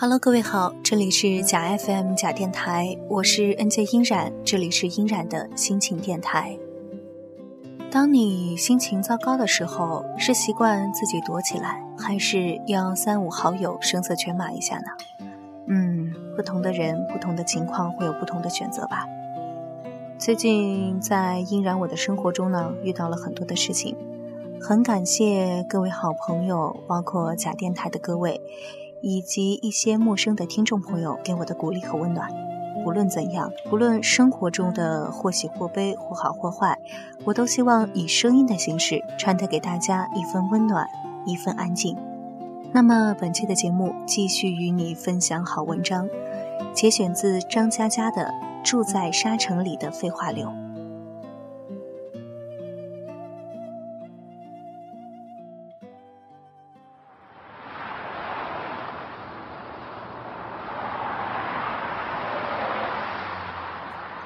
Hello，各位好，这里是假 FM 假电台，我是 NJ 音染，这里是音染的心情电台。当你心情糟糕的时候，是习惯自己躲起来，还是要三五好友声色犬马一下呢？嗯，不同的人，不同的情况会有不同的选择吧。最近在音染我的生活中呢，遇到了很多的事情，很感谢各位好朋友，包括假电台的各位。以及一些陌生的听众朋友给我的鼓励和温暖。不论怎样，不论生活中的或喜或悲，或好或坏，我都希望以声音的形式传达给大家一份温暖，一份安静。那么本期的节目继续与你分享好文章，节选自张嘉佳的《住在沙城里的废话流》。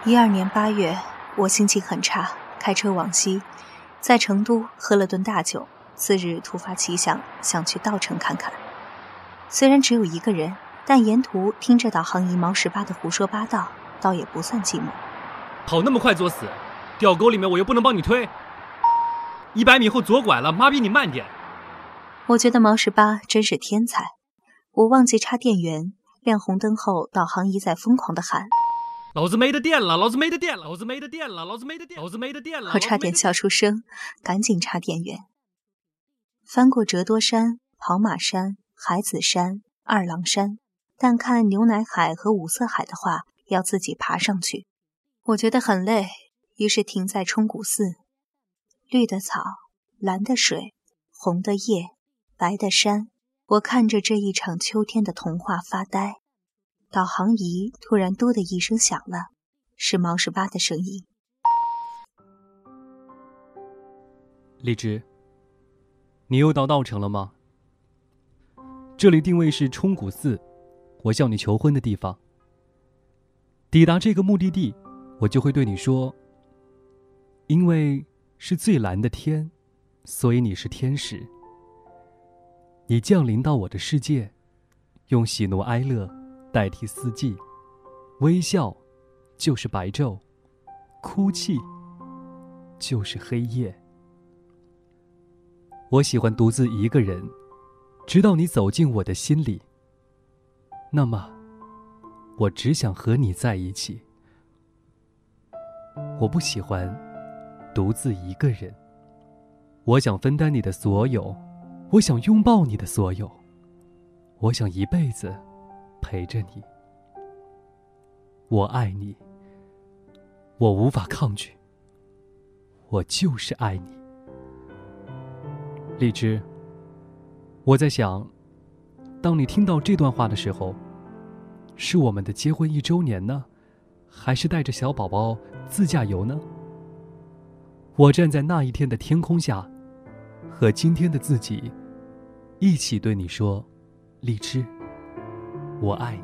一二年八月，我心情很差，开车往西，在成都喝了顿大酒。次日突发奇想，想去稻城看看。虽然只有一个人，但沿途听着导航仪毛十八的胡说八道，倒也不算寂寞。跑那么快作死，掉沟里面我又不能帮你推。一百米后左拐了，妈逼你慢点！我觉得毛十八真是天才。我忘记插电源，亮红灯后，导航仪在疯狂的喊。老子没得电了！老子没得电了！老子没得电了！老子没得电！老子没得电了！我差点笑出声，赶紧插电源。翻过折多山、跑马山、海子山、二郎山，但看牛奶海和五色海的话，要自己爬上去。我觉得很累，于是停在冲古寺。绿的草，蓝的水，红的叶，白的山，我看着这一场秋天的童话发呆。导航仪突然“嘟”的一声响了，是毛十八的声音。荔枝，你又到稻城了吗？这里定位是冲古寺，我向你求婚的地方。抵达这个目的地，我就会对你说：“因为是最蓝的天，所以你是天使。你降临到我的世界，用喜怒哀乐。”代替四季，微笑就是白昼，哭泣就是黑夜。我喜欢独自一个人，直到你走进我的心里。那么，我只想和你在一起。我不喜欢独自一个人。我想分担你的所有，我想拥抱你的所有，我想一辈子。陪着你，我爱你，我无法抗拒，我就是爱你。荔枝，我在想，当你听到这段话的时候，是我们的结婚一周年呢，还是带着小宝宝自驾游呢？我站在那一天的天空下，和今天的自己一起对你说，荔枝。我爱你。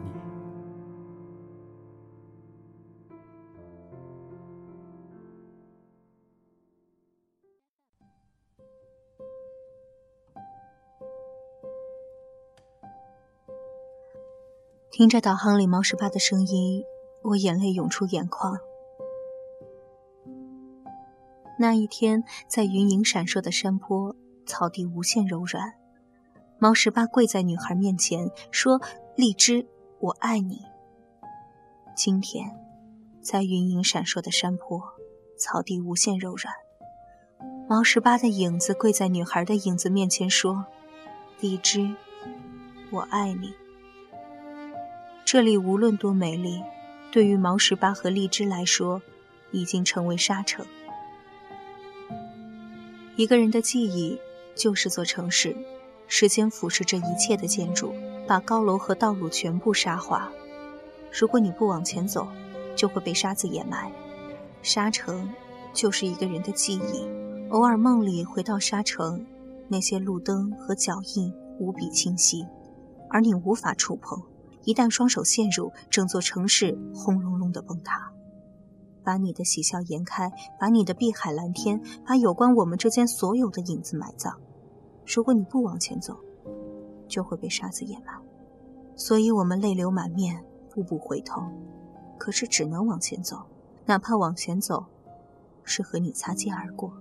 听着导航里毛十八的声音，我眼泪涌出眼眶。那一天，在云影闪烁的山坡，草地无限柔软。毛十八跪在女孩面前，说：“荔枝，我爱你。”今天，在云影闪烁的山坡，草地无限柔软。毛十八的影子跪在女孩的影子面前，说：“荔枝，我爱你。”这里无论多美丽，对于毛十八和荔枝来说，已经成为沙城。一个人的记忆，就是座城市。时间腐蚀着一切的建筑，把高楼和道路全部沙化。如果你不往前走，就会被沙子掩埋。沙城就是一个人的记忆，偶尔梦里回到沙城，那些路灯和脚印无比清晰，而你无法触碰。一旦双手陷入，整座城市轰隆隆的崩塌，把你的喜笑颜开，把你的碧海蓝天，把有关我们之间所有的影子埋葬。如果你不往前走，就会被沙子掩埋。所以我们泪流满面，步步回头，可是只能往前走，哪怕往前走，是和你擦肩而过。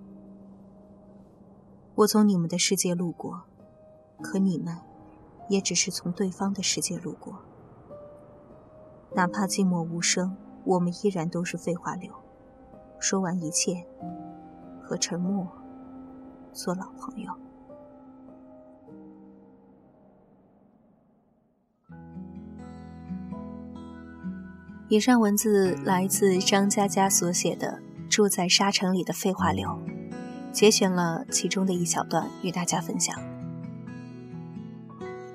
我从你们的世界路过，可你们，也只是从对方的世界路过。哪怕寂寞无声，我们依然都是废话流。说完一切，和沉默做老朋友。以上文字来自张嘉佳所写的《住在沙城里的废话流》，节选了其中的一小段与大家分享。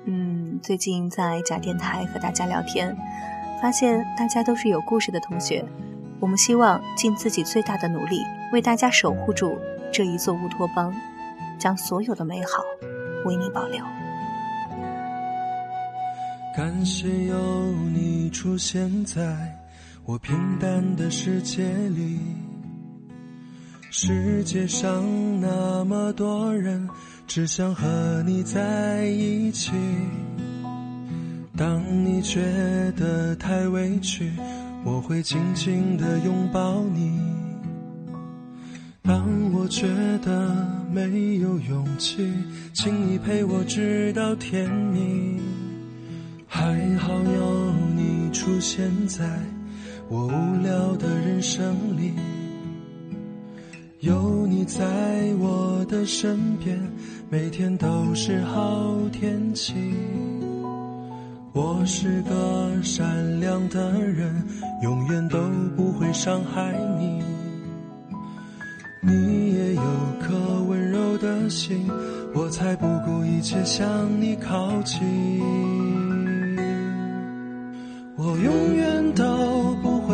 嗯，最近在假电台和大家聊天，发现大家都是有故事的同学。我们希望尽自己最大的努力，为大家守护住这一座乌托邦，将所有的美好为你保留。感谢有你出现在我平淡的世界里，世界上那么多人只想和你在一起。当你觉得太委屈，我会紧紧地拥抱你。当我觉得没有勇气，请你陪我直到天明。还好有你出现在我无聊的人生里，有你在我的身边，每天都是好天气。我是个善良的人，永远都不会伤害你。你也有颗温柔的心，我才不顾一切向你靠近。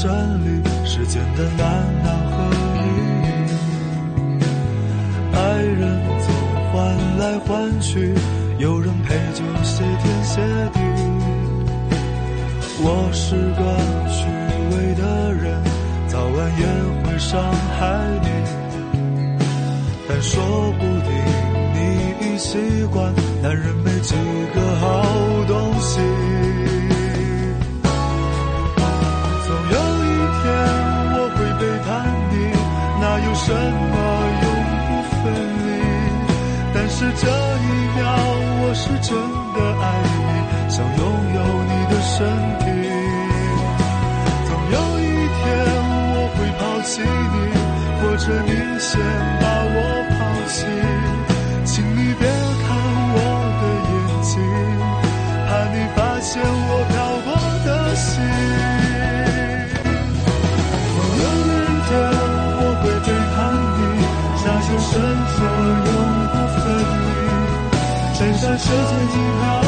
山里，世间的难难和易，爱人总换来换去，有人陪就谢天谢地。我是个虚伪的人，早晚也会伤害你，但说不定你已习惯，男人没几个好东西。这一秒，我是真的爱你，想拥有你的身体。世界尽头，